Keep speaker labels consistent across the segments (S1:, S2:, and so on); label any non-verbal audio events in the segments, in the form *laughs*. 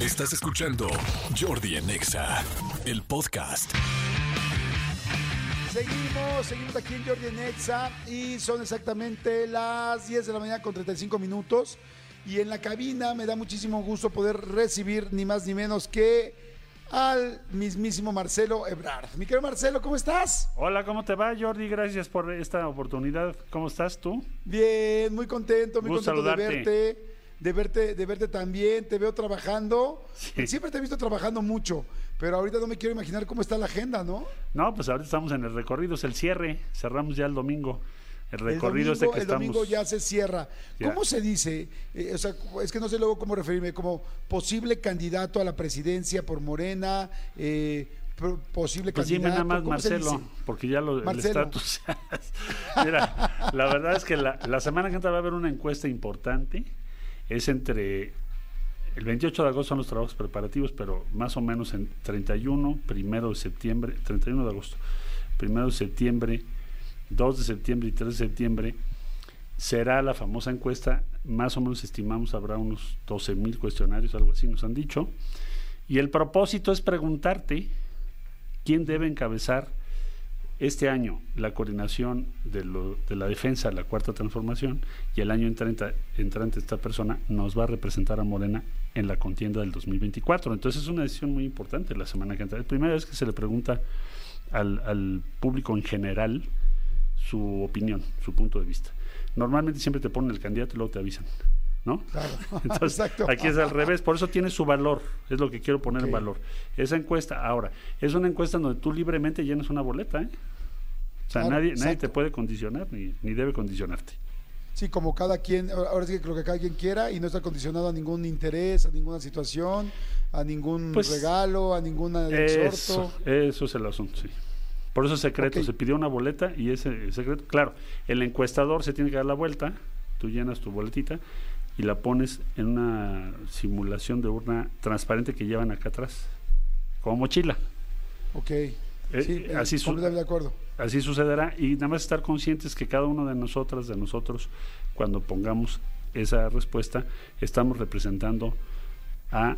S1: Estás escuchando Jordi en Exa, el podcast.
S2: Seguimos, seguimos aquí en Jordi en Exa y son exactamente las 10 de la mañana con 35 minutos. Y en la cabina me da muchísimo gusto poder recibir ni más ni menos que al mismísimo Marcelo Ebrard. Mi querido Marcelo, ¿cómo estás?
S3: Hola, ¿cómo te va, Jordi? Gracias por esta oportunidad. ¿Cómo estás tú?
S2: Bien, muy contento, muy
S3: Gusto
S2: contento de verte, de verte, de verte también. Te veo trabajando.
S3: Sí.
S2: Siempre te he visto trabajando mucho, pero ahorita no me quiero imaginar cómo está la agenda, ¿no?
S3: No, pues ahorita estamos en el recorrido, es el cierre. Cerramos ya el domingo. El recorrido
S2: el
S3: este que
S2: el
S3: estamos.
S2: domingo ya se cierra.
S3: Ya.
S2: ¿Cómo se dice? Eh, o sea, es que no sé luego cómo referirme, como posible candidato a la presidencia por Morena, eh, pro- posible
S3: Pues dime
S2: candidato.
S3: nada más
S2: ¿cómo se
S3: Marcelo, porque ya lo, el
S2: Marcelo.
S3: estatus. Mira, la verdad es que la, la semana que entra va a haber una encuesta importante. Es entre. El 28 de agosto son los trabajos preparativos, pero más o menos en 31, primero de septiembre, 31 de agosto, primero de septiembre, 2 de septiembre y 3 de septiembre será la famosa encuesta. Más o menos estimamos habrá unos 12 mil cuestionarios, algo así nos han dicho. Y el propósito es preguntarte quién debe encabezar este año la coordinación de, la defensa, la cuarta transformación, y el año entrante, entrante esta persona nos va a representar a Morena en la contienda del 2024. Entonces es una decisión muy importante la semana que entra. Es la primera vez que se le pregunta al, al público en general su opinión, su punto de vista. Normalmente siempre te ponen el candidato y luego te avisan, ¿no?
S2: Claro, *laughs* *laughs*
S3: Entonces,
S2: exacto.
S3: aquí es al revés, por eso tiene su valor, es lo que quiero poner
S2: Ok.
S3: en valor. Esa encuesta, ahora, es una encuesta donde tú libremente llenas una boleta, ¿eh? O sea,
S2: Claro,
S3: nadie, nadie te puede condicionar ni, ni debe condicionarte.
S2: Sí, como cada quien, ahora sí que lo que cada quien quiera y no está condicionado a ningún interés, a ninguna situación, a ningún
S3: Pues,
S2: regalo, a ningún
S3: Eso,
S2: exhorto.
S3: eso es el asunto, sí. Por eso es secreto, se pidió una boleta y ese es secreto. Claro, el encuestador se tiene que dar la vuelta, tú llenas tu boletita y la pones en una simulación de urna transparente que llevan acá atrás, como mochila.
S2: Ok.
S3: Eh,
S2: sí, eh,
S3: así su-
S2: completamente de acuerdo.
S3: Así sucederá y nada más estar conscientes que cada uno de nosotras, de nosotros, cuando pongamos esa respuesta, estamos representando a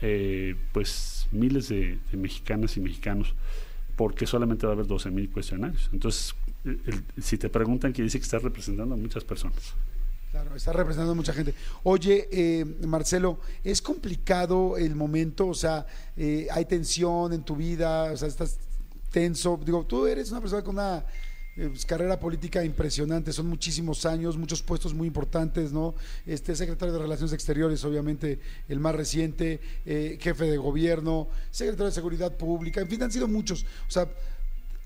S3: eh, pues miles de, de mexicanas y mexicanos, porque solamente va a haber 12 mil cuestionarios. Entonces, el- el- si te preguntan, quiere decir que estás representando a muchas personas.
S2: Claro, está representando a mucha gente. Oye, eh, Marcelo, ¿es complicado el momento? O sea, eh, ¿hay tensión en tu vida? O sea, ¿estás tenso? Digo, tú eres una persona con una eh, pues, carrera política impresionante, son muchísimos años, muchos puestos muy importantes, ¿no? Este secretario de Relaciones Exteriores, obviamente el más reciente, eh, jefe de gobierno, secretario de Seguridad Pública, en fin, han sido muchos. O sea,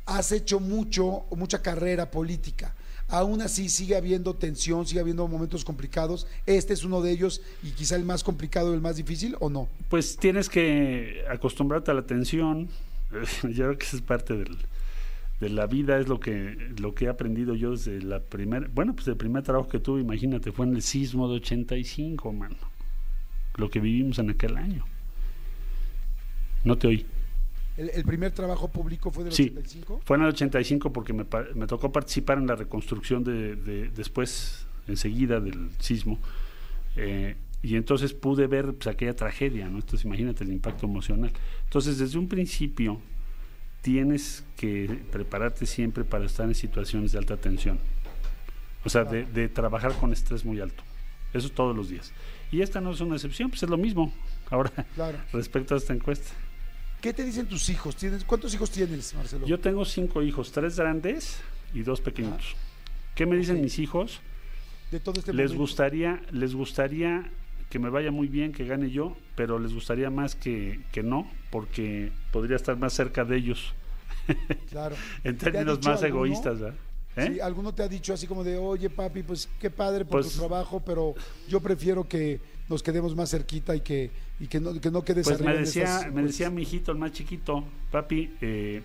S2: has hecho mucho, mucha carrera política. Aún así sigue habiendo tensión, sigue habiendo momentos complicados. Este es uno de ellos y quizá el más complicado, el más difícil, ¿o no?
S3: Pues tienes que acostumbrarte a la tensión. *laughs* Yo creo que esa es parte del- de la vida, es lo que, lo que he aprendido yo desde la primera, bueno, pues el primer trabajo que tuve, imagínate, fue en el sismo de 85, mano. Lo que vivimos en aquel año. No te oí.
S2: ¿El, el primer trabajo público fue del
S3: Sí.
S2: 85?
S3: Fue en el 85 porque me, me tocó participar en la reconstrucción de, de- después, enseguida del sismo. Eh, y entonces pude ver pues, aquella tragedia, ¿no? Entonces imagínate el impacto emocional. Entonces desde un principio tienes que prepararte siempre para estar en situaciones de alta tensión. O sea, de, de trabajar con estrés muy alto. Eso todos los días. Y esta no es una excepción, pues es lo mismo. Ahora,
S2: Claro. *laughs*
S3: respecto a esta encuesta.
S2: ¿Qué te dicen tus hijos? ¿Tienes, ¿Cuántos hijos tienes, Marcelo?
S3: Yo tengo cinco hijos, tres grandes y dos pequeñitos. ¿Qué me dicen mis hijos?
S2: de todo este
S3: Les
S2: momento.
S3: gustaría, les gustaría que me vaya muy bien, que gane yo, pero les gustaría más que, que no, porque podría estar más cerca de ellos *laughs*
S2: Claro.
S3: en
S2: ¿Te ha
S3: términos más
S2: alguno?
S3: egoístas, ¿verdad? ¿Eh?
S2: Sí, ¿Alguno te ha dicho así como de, oye papi, pues qué padre por
S3: Pues-
S2: tu trabajo, pero yo prefiero que nos quedemos más cerquita y que, y que, no, que no quedes
S3: Pues me decía, me
S2: encuestas"?
S3: decía mi hijito, el más chiquito, papi, eh,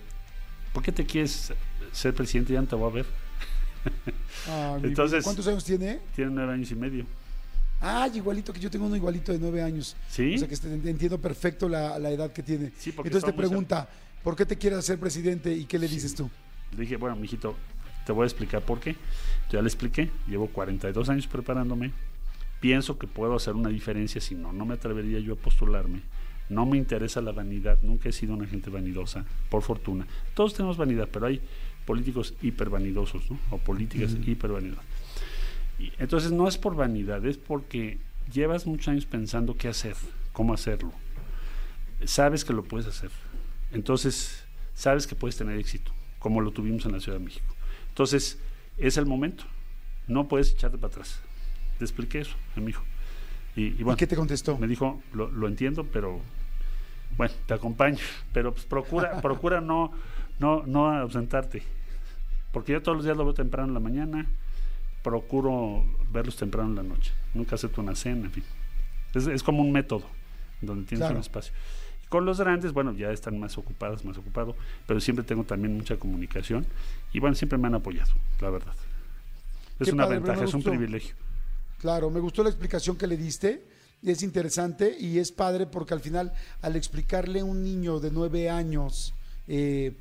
S3: ¿por qué te quieres ser presidente? Ya no te voy a ver.
S2: Ah.
S3: Entonces-
S2: ¿Cuántos años tiene?
S3: Tiene nueve años y medio.
S2: Ah, igualito que yo tengo uno igualito de nueve años.
S3: ¿Sí?
S2: O sea que este- entiendo perfecto la, la edad que tiene.
S3: Sí, porque
S2: Entonces te pregunta, ¿por qué te quieres hacer presidente y qué le dices tú?
S3: Le dije, bueno, mijito, te voy a explicar por qué. Yo ya le expliqué, llevo 42 años preparándome, pienso que puedo hacer una diferencia, si no, no me atrevería yo a postularme. No me interesa la vanidad, nunca he sido una gente vanidosa, por fortuna. Todos tenemos vanidad, pero hay políticos hipervanidosos, ¿no? O políticas hipervanidosas. Y entonces no es por vanidad, es porque llevas muchos años pensando qué hacer, cómo hacerlo. Sabes que lo puedes hacer. Entonces, sabes que puedes tener éxito, como lo tuvimos en la Ciudad de México. Entonces, es el momento. No puedes echarte para atrás. Te expliqué eso a mi hijo. Y, y bueno,
S2: ¿Y qué te contestó?
S3: me dijo, lo, lo entiendo, pero bueno, te acompaño, *laughs* pero pues procura, *laughs* procura no, no, no ausentarte. Porque yo todos los días lo veo temprano en la mañana, procuro verlos temprano en la noche. Nunca acepto una cena, en fin. Es, es como un método donde tienes
S2: Claro.
S3: un espacio. Y con los grandes, bueno, ya están más ocupados, más ocupados, pero siempre tengo también mucha comunicación y bueno, siempre me han apoyado, la verdad. Es
S2: Qué
S3: una
S2: padre,
S3: ventaja, es un privilegio.
S2: Claro, me gustó la explicación que le diste. Es interesante y es padre porque al final, al explicarle a un niño de nueve años, eh,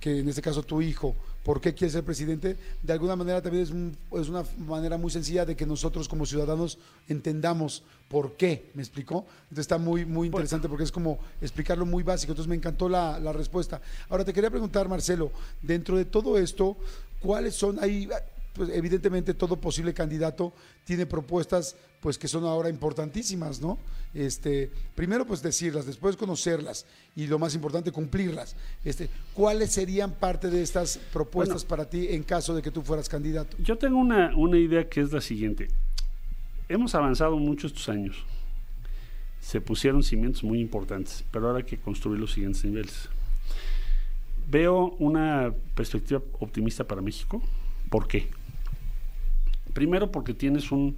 S2: que en este caso tu hijo, por qué quiere ser presidente, de alguna manera también es, un- es una manera muy sencilla de que nosotros como ciudadanos entendamos por qué, ¿me explicó? Entonces está muy, muy interesante porque es como explicarlo muy básico, entonces me encantó la, la respuesta. Ahora te quería preguntar, Marcelo, dentro de todo esto, ¿cuáles son, hay, pues evidentemente todo posible candidato tiene propuestas pues que son ahora importantísimas, ¿no? Este, primero pues decirlas, después conocerlas y lo más importante cumplirlas. Este, ¿cuáles serían parte de estas propuestas para ti en caso de que tú fueras candidato?
S3: Yo tengo una, una idea que es la siguiente. Hemos avanzado mucho estos años. Se pusieron cimientos muy importantes, pero ahora hay que construir los siguientes niveles. Veo una perspectiva optimista para México. ¿Por qué? Primero porque tienes un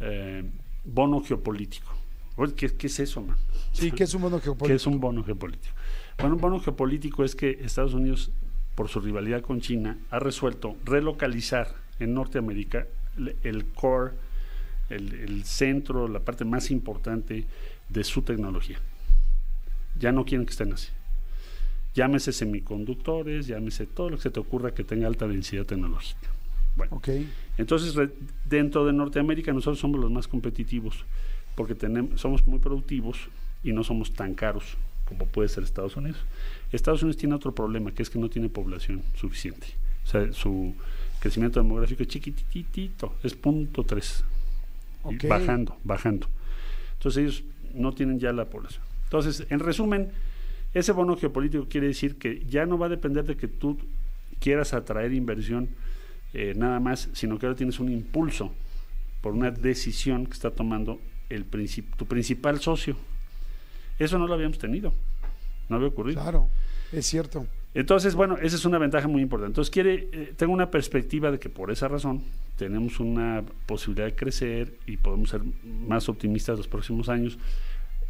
S3: eh, bono geopolítico. Oye, ¿Qué, qué es eso, man?
S2: Sí, que es un bono
S3: ¿Qué
S2: geopolítico.
S3: es un bono geopolítico? Bueno, un bono geopolítico es que Estados Unidos, por su rivalidad con China, ha resuelto relocalizar en Norteamérica el, el core, el, el centro, la parte más importante de su tecnología. Ya no quieren que estén así. Llámese semiconductores, llámese todo lo que se te ocurra que tenga alta densidad tecnológica. Bueno,
S2: Ok,
S3: entonces, re- dentro de Norteamérica nosotros somos los más competitivos porque tenemos, somos muy productivos y no somos tan caros como puede ser Estados Unidos. Estados Unidos tiene otro problema, que es que no tiene población suficiente. O sea, su crecimiento demográfico es chiquititito, es punto tres. Bajando, bajando. Entonces ellos no tienen ya la población. Entonces, en resumen, ese bono geopolítico quiere decir que ya no va a depender de que tú quieras atraer inversión eh, nada más, sino que ahora tienes un impulso por una decisión que está tomando el princip- tu principal socio. Eso no lo habíamos tenido, no había ocurrido.
S2: claro, es cierto.
S3: Entonces, bueno, esa es una ventaja muy importante. Entonces, quiere, eh, tengo una perspectiva de que por esa razón tenemos una posibilidad de crecer y podemos ser más optimistas los próximos años.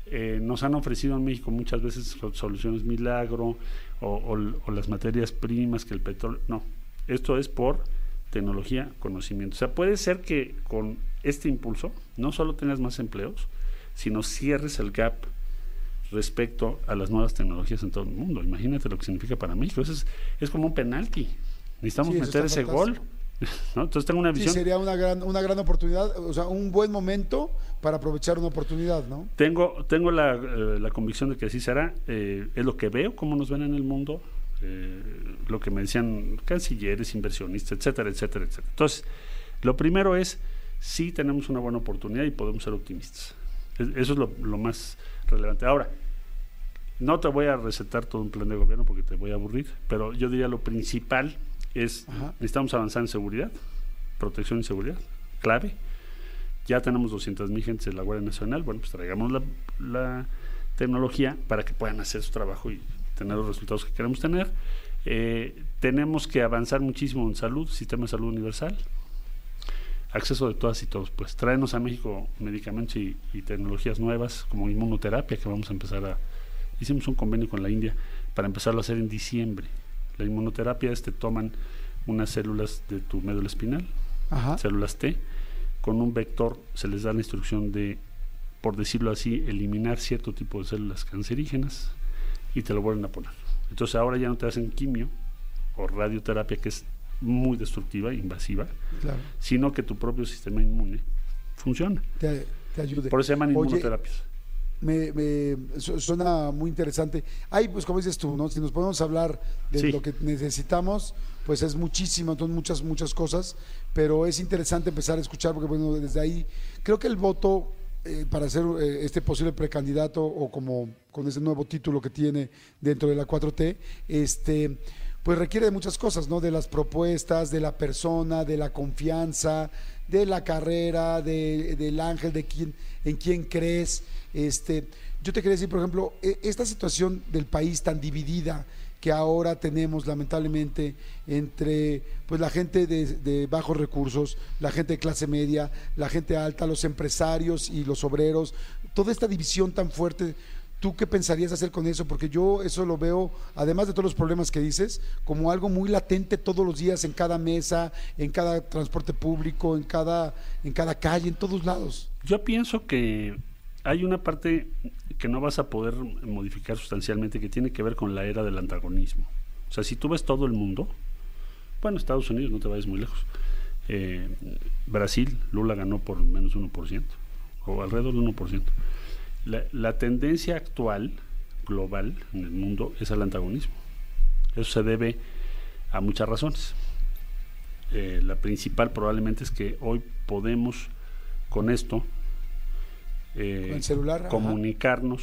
S3: Eh, nos han ofrecido en México muchas veces so- soluciones milagro o, o- o las materias primas que el petróleo. No, esto es por tecnología, conocimiento. O sea, puede ser que con este impulso no solo tengas más empleos, sino cierres el gap respecto a las nuevas tecnologías en todo el mundo. Imagínate lo que significa para México. Eso es, es como un penalti. Necesitamos
S2: Sí,
S3: meter ese gol. *laughs* Entonces tengo una
S2: Sí,
S3: visión.
S2: sería una gran, una gran oportunidad, o sea, un buen momento para aprovechar una oportunidad, ¿no?
S3: Tengo, tengo la, eh, la convicción de que así será. Eh, es lo que veo, cómo nos ven en el mundo, eh, lo que me decían cancilleres, inversionistas, etcétera, etcétera, etcétera. Entonces, lo primero es, sí tenemos una buena oportunidad y podemos ser optimistas. Es- Eso es lo, lo más relevante. Ahora, no te voy a recetar todo un plan de gobierno porque te voy a aburrir, pero yo diría lo principal es,
S2: Ajá.
S3: necesitamos avanzar en seguridad, protección y seguridad, clave. Ya tenemos 200 mil gentes de la Guardia Nacional, bueno, pues traigamos la, la tecnología para que puedan hacer su trabajo y tener los resultados que queremos tener. Eh, tenemos que avanzar muchísimo en salud, sistema de salud universal, acceso de todas y todos. Pues traernos a México medicamentos y, y tecnologías nuevas como inmunoterapia que vamos a empezar a... Hicimos un convenio con la India para empezarlo a hacer en diciembre. La inmunoterapia es te toman unas células de tu médula espinal,
S2: Ajá.
S3: células T, con un vector se les da la instrucción de, por decirlo así, eliminar cierto tipo de células cancerígenas y te lo vuelven a poner. Entonces ahora ya no te hacen quimio o radioterapia que es muy destructiva, invasiva,
S2: Claro.
S3: sino que tu propio sistema inmune funciona.
S2: te, te ayude.
S3: Por eso se llaman
S2: Oye,
S3: inmunoterapias.
S2: me, me- su- suena muy interesante. Hay, pues como dices tú, ¿no? Si nos podemos hablar de
S3: Sí.
S2: lo que necesitamos, pues es muchísimo, entonces muchas, muchas cosas, pero es interesante empezar a escuchar porque bueno, desde ahí creo que el voto eh, para ser eh, este posible precandidato o como con ese nuevo título que tiene dentro de la 4T, este pues requiere de muchas cosas, ¿no? De las propuestas, de la persona, de la confianza, de la carrera, de, del ángel, de quién, en quién crees. Este, yo te quería decir, por ejemplo, e- esta situación del país tan dividida que ahora tenemos lamentablemente entre pues la gente de, bajos recursos, la gente de clase media, la gente alta, los empresarios y los obreros, toda esta división tan fuerte. ¿Tú qué pensarías hacer con eso? Porque yo eso lo veo, además de todos los problemas que dices, como algo muy latente todos los días en cada mesa, en cada transporte público, en cada, en cada calle, en todos lados.
S3: Yo pienso que hay una parte que no vas a poder modificar sustancialmente que tiene que ver con la era del antagonismo. O sea, si tú ves todo el mundo, bueno, Estados Unidos, no te vayas muy lejos. eh, Brasil, Lula ganó por menos 1%, o alrededor del 1%. La, la tendencia actual, global, en el mundo, es el antagonismo. Eso se debe a muchas razones. Eh, la principal probablemente es que hoy podemos con esto eh,
S2: Con el celular, ajá.
S3: comunicarnos,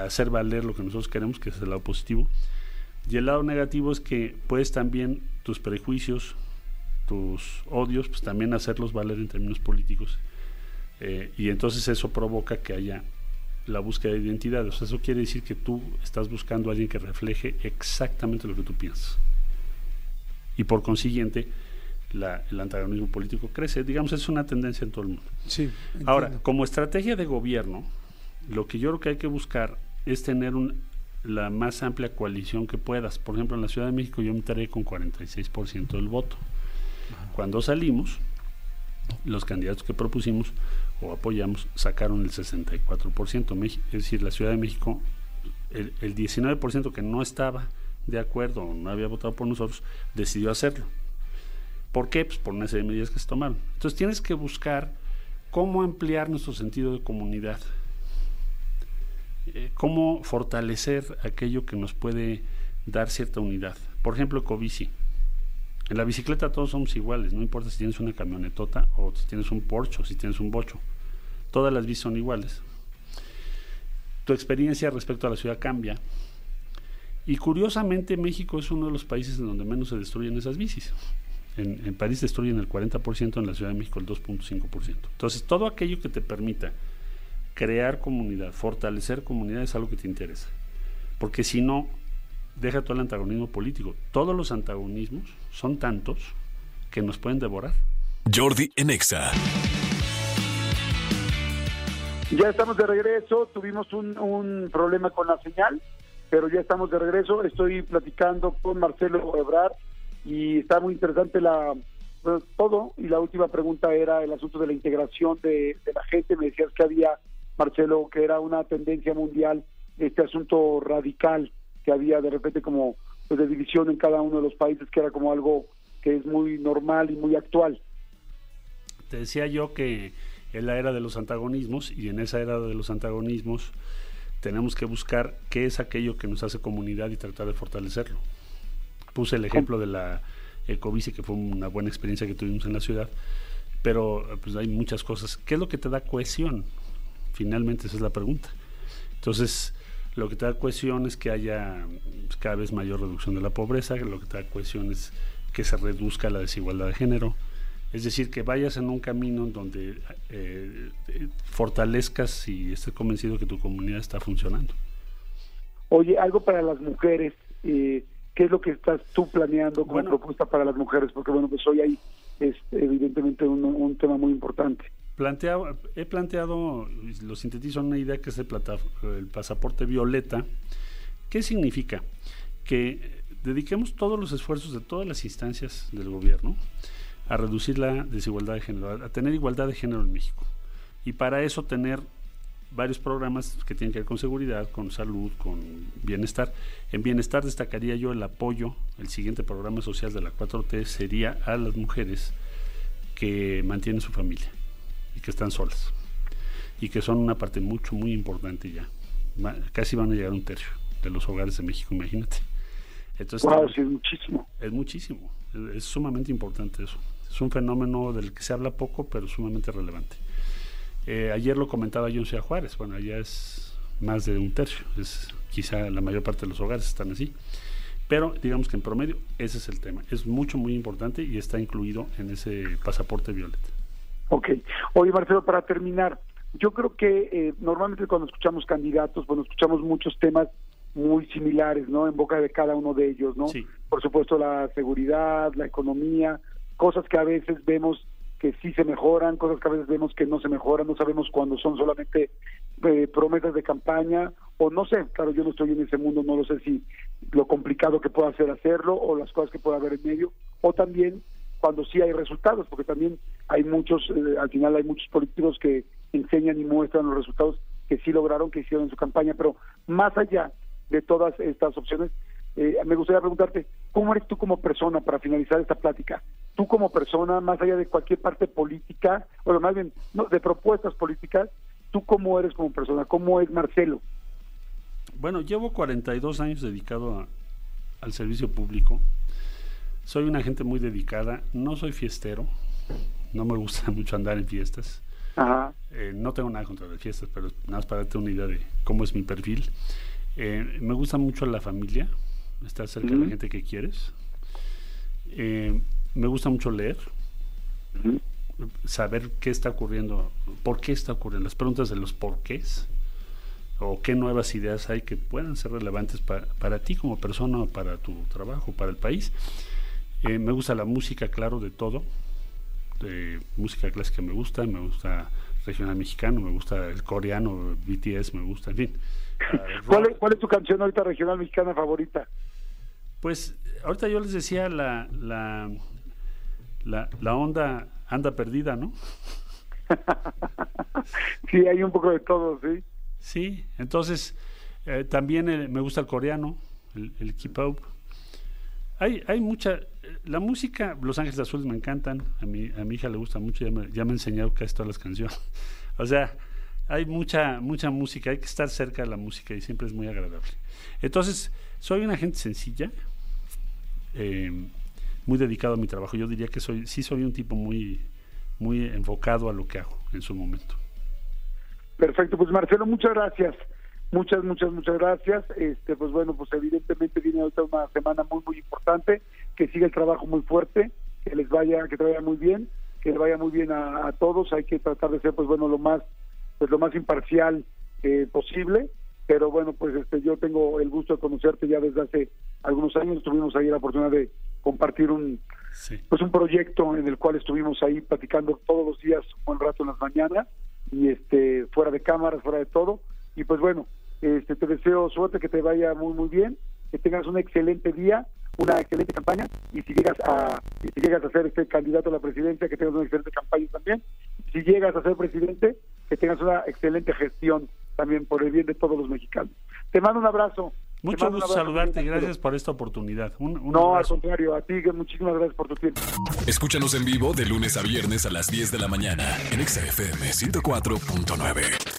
S3: hacer valer lo que nosotros queremos, que es el lado positivo. Y el lado negativo es que puedes también tus prejuicios, tus odios, pues también hacerlos valer en términos políticos. Eh, y entonces eso provoca que haya la búsqueda de identidad. O sea, eso quiere decir que tú estás buscando a alguien que refleje exactamente lo que tú piensas. Y por consiguiente, la- el antagonismo político crece. Digamos, es una tendencia en todo el mundo.
S2: Sí.
S3: Ahora, como estrategia de gobierno, lo que yo creo que hay que buscar es tener un- la más amplia coalición que puedas. Por ejemplo, en la Ciudad de México yo me enteré con 46% del voto. Cuando salimos, los candidatos que propusimos o apoyamos sacaron el 64%. Meji- Es decir, la Ciudad de México, el, el 19% que no estaba de acuerdo o no había votado por nosotros, decidió hacerlo. ¿Por qué? Pues por una serie de medidas que se tomaron. Entonces tienes que buscar cómo ampliar nuestro sentido de comunidad, Eh, cómo fortalecer aquello que nos puede dar cierta unidad. Por ejemplo, Ecobici. En la bicicleta todos somos iguales, no importa si tienes una camionetota o si tienes un Porsche o si tienes un bocho. Todas las bicis son iguales. Tu experiencia respecto a la ciudad cambia. Y curiosamente México es uno de los países en donde menos se destruyen esas bicis. En, en París destruyen el 40%, en la Ciudad de México el 2.5%. Entonces, todo aquello que te permita crear comunidad, fortalecer comunidad es algo que te interesa. Porque si no, deja todo el antagonismo político. Todos los antagonismos son tantos que nos pueden devorar.
S1: Jordi en Exa.
S4: Ya estamos de regreso, tuvimos un, un problema con la señal, pero ya estamos de regreso. Estoy platicando con Marcelo Ebrard y está muy interesante la bueno, todo. Y la última pregunta era el asunto de la integración de, de la gente. Me decías que había, Marcelo, que era una tendencia mundial, este asunto radical, que había de repente como pues, de división en cada uno de los países, que era como algo que es muy normal y muy actual.
S3: Te decía yo que es la era de los antagonismos y en esa era de los antagonismos tenemos que buscar qué es aquello que nos hace comunidad y tratar de fortalecerlo. Puse el ejemplo de la Ecobici, que fue una buena experiencia que tuvimos en la ciudad, pero pues hay muchas cosas. ¿Qué es lo que te da cohesión? Finalmente esa es la pregunta. Entonces, lo que te da cohesión es que haya pues, cada vez mayor reducción de la pobreza, lo que te da cohesión es que se reduzca la desigualdad de género, es decir, que vayas en un camino donde eh, eh, fortalezcas y estés convencido que tu comunidad está funcionando.
S4: Oye, algo para las mujeres, eh, ¿qué es lo que estás tú planeando como
S3: Bueno.
S4: propuesta para las mujeres? Porque bueno, pues hoy hay es, evidentemente un, un tema muy importante.
S3: Planteado, he planteado, lo sintetizo en una idea que es el, plata- el pasaporte violeta. ¿Qué significa? Que dediquemos todos los esfuerzos de todas las instancias del gobierno a reducir la desigualdad de género, a tener igualdad de género en México. Y para eso tener varios programas que tienen que ver con seguridad, con salud, con bienestar. En bienestar destacaría yo el apoyo, el siguiente programa social de la 4T sería a las mujeres que mantienen su familia. y que están solas y que son una parte mucho, muy importante ya. casi van a llegar a un tercio de los hogares de México, imagínate.
S4: Entonces, wow, es muchísimo.
S3: Es muchísimo, es, sumamente importante eso. Es un fenómeno del que se habla poco, pero sumamente relevante. Eh, ayer lo comentaba yo en Juárez, bueno, allá es más de un tercio, es quizá la mayor parte de los hogares están así. Pero digamos que en promedio ese es el tema. Es mucho, muy importante y está incluido en ese pasaporte violeta.
S4: Ok. Oye, Marcelo, para terminar, yo creo que eh, normalmente cuando escuchamos candidatos, bueno, escuchamos muchos temas muy similares, ¿no? En boca de cada uno de ellos, ¿no?
S3: Sí.
S4: Por supuesto, la seguridad, la economía, cosas que a veces vemos que sí se mejoran, cosas que a veces vemos que no se mejoran, no sabemos cuándo son solamente eh, promesas de campaña o no sé, claro, yo no estoy en ese mundo, no lo sé si lo complicado que pueda ser hacerlo o las cosas que pueda haber en medio, o también cuando sí hay resultados, porque también hay muchos, eh, al final hay muchos políticos que enseñan y muestran los resultados que sí lograron, que hicieron en su campaña, pero más allá de todas estas opciones, eh, me gustaría preguntarte, ¿cómo eres tú como persona para finalizar esta plática? Tú como persona, más allá de cualquier parte política, o más bien no, de propuestas políticas, ¿tú cómo eres como persona? ¿Cómo es Marcelo?
S3: Bueno, llevo 42 años dedicado al servicio público. Soy una gente muy dedicada, no soy fiestero, no me gusta *laughs* mucho andar en fiestas. Eh, no tengo nada contra las fiestas, pero nada más para darte una idea de cómo es mi perfil. Eh, me gusta mucho la familia, estar cerca de la gente que quieres. Eh, me gusta mucho leer, saber qué está ocurriendo, por qué está ocurriendo, las preguntas de los porqués o qué nuevas ideas hay que puedan ser relevantes para, para ti como persona, para tu trabajo, para el país. Eh, me gusta la música, claro, de todo. Música clásica me gusta, me gusta regional mexicano, me gusta el coreano, BTS, me gusta, en fin. *laughs*
S4: ¿Cuál, es, ¿Cuál es tu canción ahorita regional mexicana favorita?
S3: Pues ahorita yo les decía la, la, la, onda anda perdida, ¿no? *laughs*
S4: sí, hay un poco de todo, sí.
S3: Sí, entonces eh, también eh, me gusta el coreano, el, el K-pop. Hay, hay mucha, la música, Los Ángeles Azules me encantan, a mi, a mi hija le gusta mucho, ya me, ya me ha enseñado casi todas las canciones. *laughs* o sea, hay mucha, mucha música, hay que estar cerca de la música y siempre es muy agradable. Entonces, soy una gente sencilla, eh, muy dedicado a mi trabajo. Yo diría que soy, sí soy un tipo muy, muy enfocado a lo que hago en su momento.
S4: Perfecto, pues Marcelo, muchas gracias. Muchas, muchas, muchas gracias. Este, pues bueno, pues evidentemente viene otra una semana muy, muy importante, que siga el trabajo muy fuerte, que les vaya, que te vaya muy bien, que le vaya muy bien a, a todos. Hay que tratar de ser, pues bueno, lo más, pues lo más imparcial eh, posible pero bueno, pues este yo tengo el gusto de conocerte ya desde hace algunos años, tuvimos ahí la oportunidad de compartir un pues un proyecto en el cual estuvimos ahí platicando todos los días un buen rato en las mañanas y este fuera de cámaras, fuera de todo y pues bueno, este te deseo suerte, que te vaya muy muy bien, que tengas un excelente día, una excelente campaña y si llegas a si llegas a ser este candidato a la presidencia, que tengas una excelente campaña también. Si llegas a ser presidente, que tengas una excelente gestión también por el bien de todos los mexicanos. Te mando un abrazo.
S3: Mucho gusto saludarte y gracias por esta oportunidad.
S4: No, abrazo. al contrario, a ti, que muchísimas gracias por tu tiempo.
S1: Escúchanos en vivo de lunes a viernes a las 10 de la mañana en XFM 104.9.